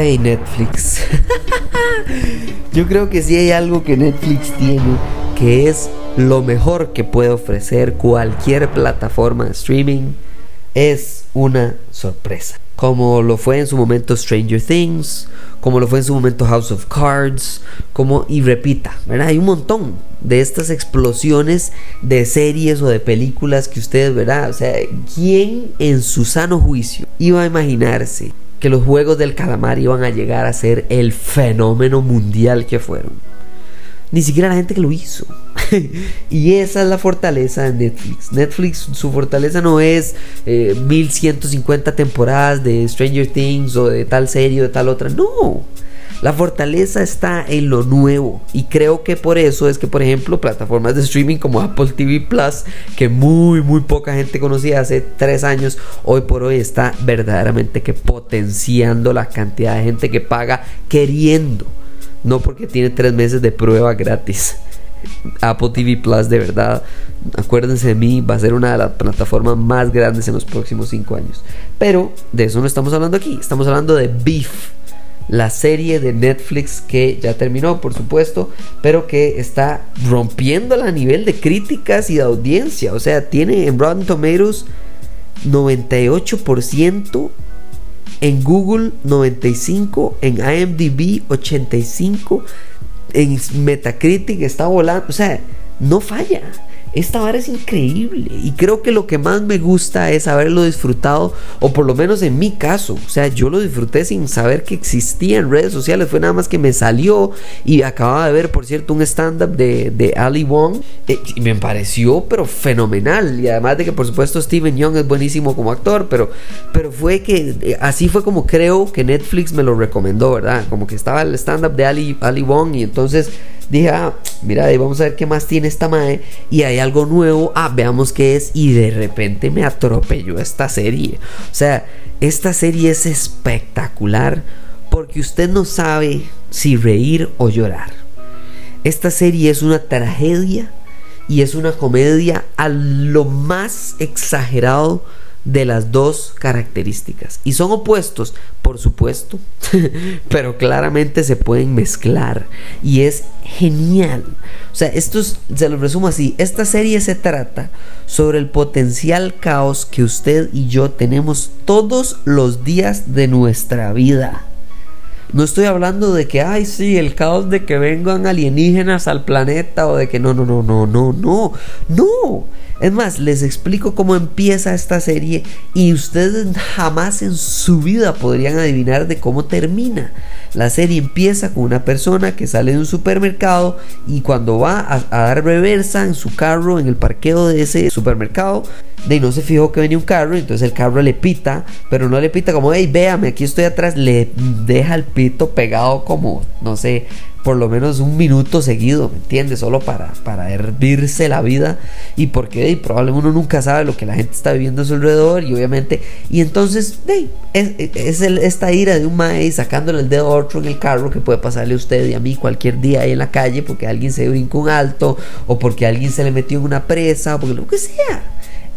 Ay, Netflix. Yo creo que sí hay algo que Netflix tiene que es lo mejor que puede ofrecer cualquier plataforma de streaming. Es una sorpresa. Como lo fue en su momento Stranger Things, como lo fue en su momento House of Cards, como y repita, ¿verdad? Hay un montón de estas explosiones de series o de películas que ustedes, ¿verdad? O sea, ¿quién en su sano juicio iba a imaginarse que los Juegos del Calamar iban a llegar a ser el fenómeno mundial que fueron. Ni siquiera la gente que lo hizo. y esa es la fortaleza de Netflix. Netflix, su fortaleza no es 1150 eh, temporadas de Stranger Things o de tal serie o de tal otra. No. La fortaleza está en lo nuevo y creo que por eso es que, por ejemplo, plataformas de streaming como Apple TV Plus, que muy, muy poca gente conocía hace tres años, hoy por hoy está verdaderamente que potenciando la cantidad de gente que paga queriendo, no porque tiene tres meses de prueba gratis. Apple TV Plus de verdad, acuérdense de mí, va a ser una de las plataformas más grandes en los próximos cinco años. Pero de eso no estamos hablando aquí, estamos hablando de Beef la serie de Netflix que ya terminó, por supuesto, pero que está rompiendo a nivel de críticas y de audiencia. O sea, tiene en Rotten Tomatoes 98%, en Google 95%, en IMDb 85%, en Metacritic está volando. O sea, no falla esta vara es increíble. Y creo que lo que más me gusta es haberlo disfrutado o por lo menos en mi caso, o sea, yo lo disfruté sin saber que existía en redes sociales, fue nada más que me salió y acababa de ver, por cierto, un stand-up de, de Ali Wong. Eh, y me pareció pero fenomenal. Y además de que por supuesto Steven Young es buenísimo como actor, pero, pero fue que eh, así fue como creo que Netflix me lo recomendó, ¿verdad? Como que estaba el stand-up de Ali, Ali Wong y entonces dije, ah, mira, ahí vamos a ver qué más tiene esta madre. Y hay algo nuevo, ah, veamos qué es. Y de repente me atropelló esta serie. O sea, esta serie es espectacular porque usted no sabe si reír o llorar. Esta serie es una tragedia y es una comedia a lo más exagerado de las dos características. Y son opuestos, por supuesto, pero claramente se pueden mezclar. Y es genial. O sea, esto se lo resumo así. Esta serie se trata sobre el potencial caos que usted y yo tenemos todos los días de nuestra vida. No estoy hablando de que, ay, sí, el caos de que vengan alienígenas al planeta o de que no, no, no, no, no, no, no. Es más, les explico cómo empieza esta serie y ustedes jamás en su vida podrían adivinar de cómo termina. La serie empieza con una persona que sale de un supermercado y cuando va a, dar reversa en su carro en el parqueo de ese supermercado, de no se fijó que venía un carro, entonces el carro le pita, pero no le pita como, hey, véame, aquí estoy atrás, le deja el pito pegado como, no sé, por lo menos un minuto seguido, ¿me entiendes? Solo para, para hervirse la vida y porque probablemente uno nunca sabe lo que la gente está viviendo a su alrededor y obviamente, y entonces es, es esta ira de un maíz sacándole el dedo a otro en el carro que puede pasarle a usted y a mí cualquier día ahí en la calle porque alguien se brincó un alto o porque alguien se le metió en una presa o porque lo que sea.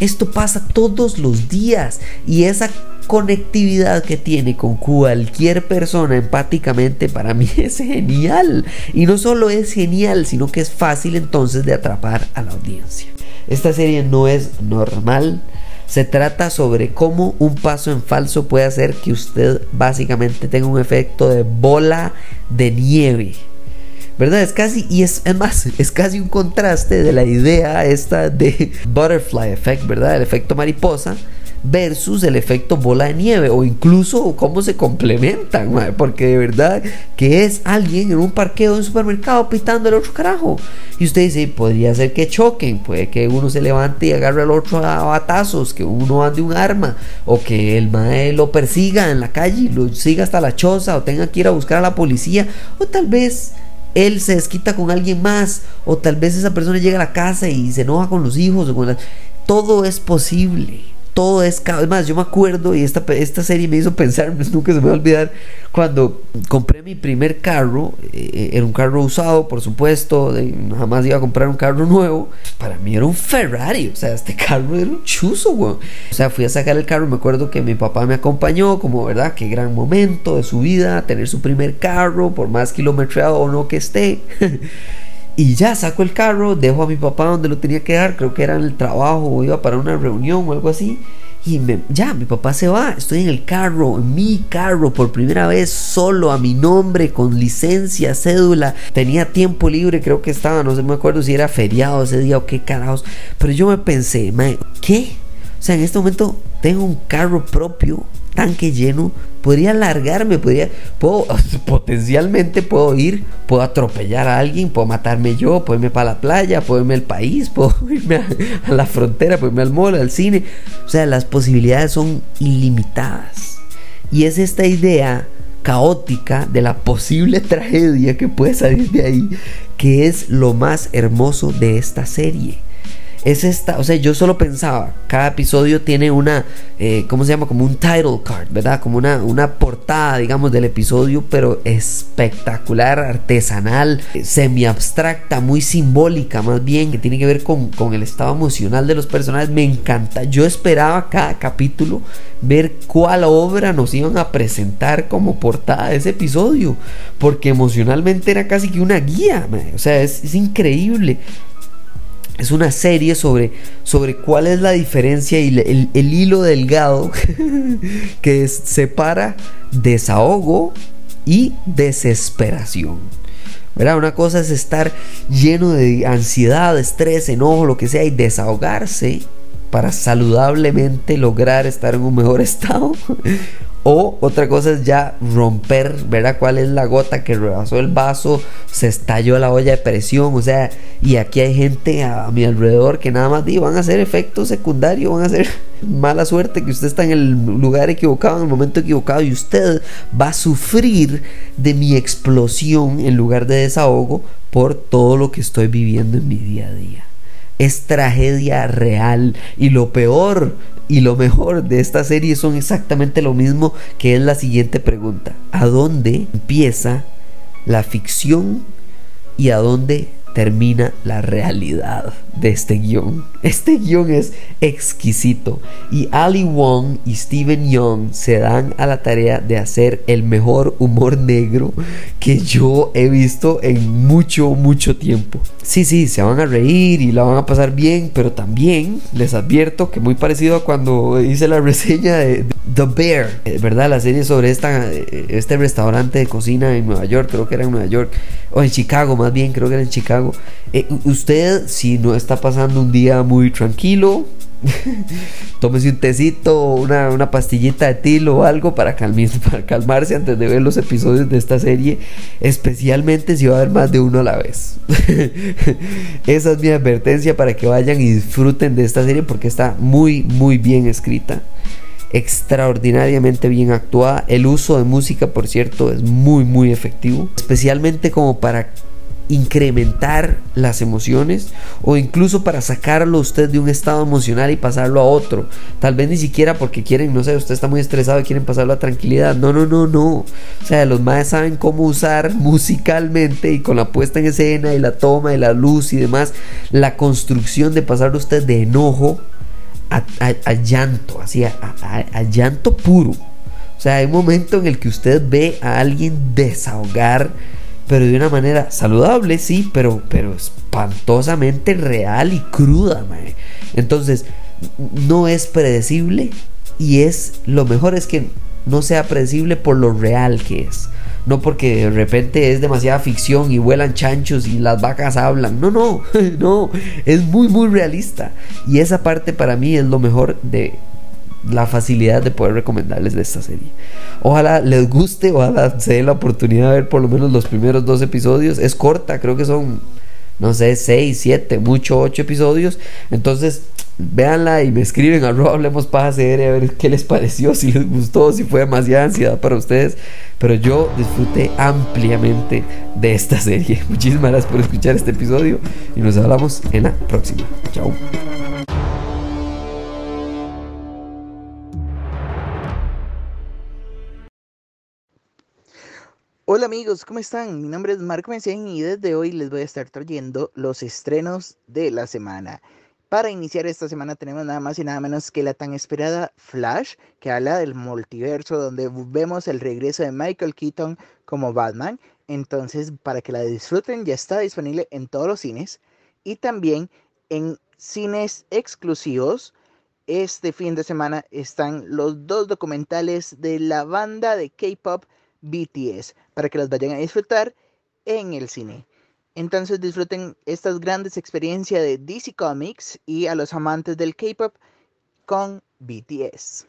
Esto pasa todos los días y esa conectividad que tiene con cualquier persona empáticamente para mí es genial. Y no solo es genial, sino que es fácil entonces de atrapar a la audiencia. Esta serie no es normal. Se trata sobre cómo un paso en falso puede hacer que usted básicamente tenga un efecto de bola de nieve. ¿Verdad? Es casi, y es, más, es casi un contraste de la idea esta de butterfly effect, ¿verdad? El efecto mariposa versus el efecto bola de nieve o incluso cómo se complementan, porque de verdad que es alguien en un parqueo de un supermercado pitando el otro carajo. Y usted dice, podría ser que choquen, puede que uno se levante y agarre al otro a batazos, que uno ande un arma, o que el mae lo persiga en la calle lo siga hasta la choza, o tenga que ir a buscar a la policía, o tal vez él se desquita con alguien más, o tal vez esa persona llega a la casa y se enoja con los hijos, o con la... todo es posible todo es más yo me acuerdo y esta, esta serie me hizo pensar nunca se me va a olvidar cuando compré mi primer carro eh, era un carro usado por supuesto jamás iba a comprar un carro nuevo para mí era un Ferrari o sea este carro era un chuzo o sea fui a sacar el carro me acuerdo que mi papá me acompañó como verdad qué gran momento de su vida tener su primer carro por más kilometrado o no que esté Y ya saco el carro, dejo a mi papá donde lo tenía que dar, creo que era en el trabajo o iba para una reunión o algo así. Y ya, mi papá se va, estoy en el carro, en mi carro, por primera vez solo, a mi nombre, con licencia, cédula. Tenía tiempo libre, creo que estaba, no sé, me acuerdo si era feriado ese día o qué carajos. Pero yo me pensé, ¿qué? O sea, en este momento tengo un carro propio tanque lleno, podría largarme, podría, puedo, potencialmente puedo ir, puedo atropellar a alguien, puedo matarme yo, puedo irme para la playa, puedo irme al país, puedo irme a, la frontera, puedo irme al mall, al cine. O sea, las posibilidades son ilimitadas. Y es esta idea caótica de la posible tragedia que puede salir de ahí, que es lo más hermoso de esta serie es esta, o sea, yo solo pensaba, cada episodio tiene una, eh, ¿cómo se llama? Como un title card, ¿verdad? Como una, una portada, digamos, del episodio, pero espectacular, artesanal, semi abstracta, muy simbólica más bien, que tiene que ver con, con el estado emocional de los personajes. Me encanta, yo esperaba cada capítulo ver cuál obra nos iban a presentar como portada de ese episodio, porque emocionalmente era casi que una guía, o sea, es, es increíble es una serie sobre, sobre cuál es la diferencia y el, hilo delgado que separa desahogo y desesperación. ¿verdad? Una cosa es estar lleno de ansiedad, estrés, enojo, lo que sea, y desahogarse para saludablemente lograr estar en un mejor estado. O otra cosa es ya romper, ¿verdad? ¿Cuál es la gota que rebasó el vaso? Se estalló la olla de presión, o sea, y aquí hay gente a, mi alrededor que nada más digo, van a ser efectos secundarios, van a ser mala suerte que usted está en el lugar equivocado, en el momento equivocado, y usted va a sufrir de mi explosión en lugar de desahogo por todo lo que estoy viviendo en mi día a día es tragedia real. Y lo peor y lo mejor de esta serie son exactamente lo mismo que es la siguiente pregunta. ¿A dónde empieza la ficción y a dónde termina la realidad de este guion. Este guion es exquisito y Ali Wong y Steven Young se dan a la tarea de hacer el mejor humor negro que yo he visto en mucho, mucho tiempo. Sí, sí, se van a reír y la van a pasar bien, pero también les advierto que muy parecido a cuando hice la reseña de The Bear, ¿verdad? La serie sobre esta, este restaurante de cocina en Nueva York, creo que era en Nueva York, o en Chicago más bien, creo que era en Chicago. Eh, usted, si no está pasando un día muy tranquilo, tómese un tecito, una, una pastillita de tilo o algo para, para calmarse antes de ver los episodios de esta serie, especialmente si va a haber más de uno a la vez. Esa es mi advertencia para que vayan y disfruten de esta serie porque está muy, muy bien escrita extraordinariamente bien actuada. El uso de música, por cierto, es muy, muy efectivo. Especialmente como para incrementar las emociones o incluso para sacarlo usted de un estado emocional y pasarlo a otro. Tal vez ni siquiera porque quieren, no sé, usted está muy estresado y quieren pasarlo a tranquilidad. No, no, no, no. O sea, los más saben cómo usar musicalmente y con la puesta en escena y la toma y la luz y demás, la construcción de pasar usted de enojo a, llanto, así, a, llanto puro. O sea, hay un momento en el que usted ve a alguien desahogar, pero de una manera saludable, sí, pero, pero espantosamente real y cruda. Entonces, no es predecible y es lo mejor es que no sea predecible por lo real que es no porque de repente es demasiada ficción y vuelan chanchos y las vacas hablan. No, no, no, es muy, muy realista. Y esa parte para mí es lo mejor de, la facilidad de poder recomendarles de esta serie. Ojalá les guste, ojalá se den la oportunidad de ver por lo menos los primeros dos episodios. Es corta, creo que son, no sé, seis, siete, mucho ocho episodios. Entonces, véanla y me escriben a Hablemos Paja CR a ver qué les pareció, si les gustó, si fue demasiada ansiedad para ustedes. Pero yo disfruté ampliamente de esta serie. Muchísimas gracias por escuchar este episodio y nos hablamos en la próxima. Chao. Hola amigos, ¿cómo están? Mi nombre es Marco Mencén y desde hoy les voy a estar trayendo los estrenos de la semana. Para iniciar esta semana tenemos nada más y nada menos que la tan esperada Flash, que habla del multiverso, donde vemos el regreso de Michael Keaton como Batman. Entonces, para que la disfruten, ya está disponible en todos los cines y también en cines exclusivos. Este fin de semana están los dos documentales de la banda de K-Pop BTS para que las vayan a disfrutar en el cine. Entonces disfruten estas grandes experiencias de DC Comics y a los amantes del K-Pop con BTS.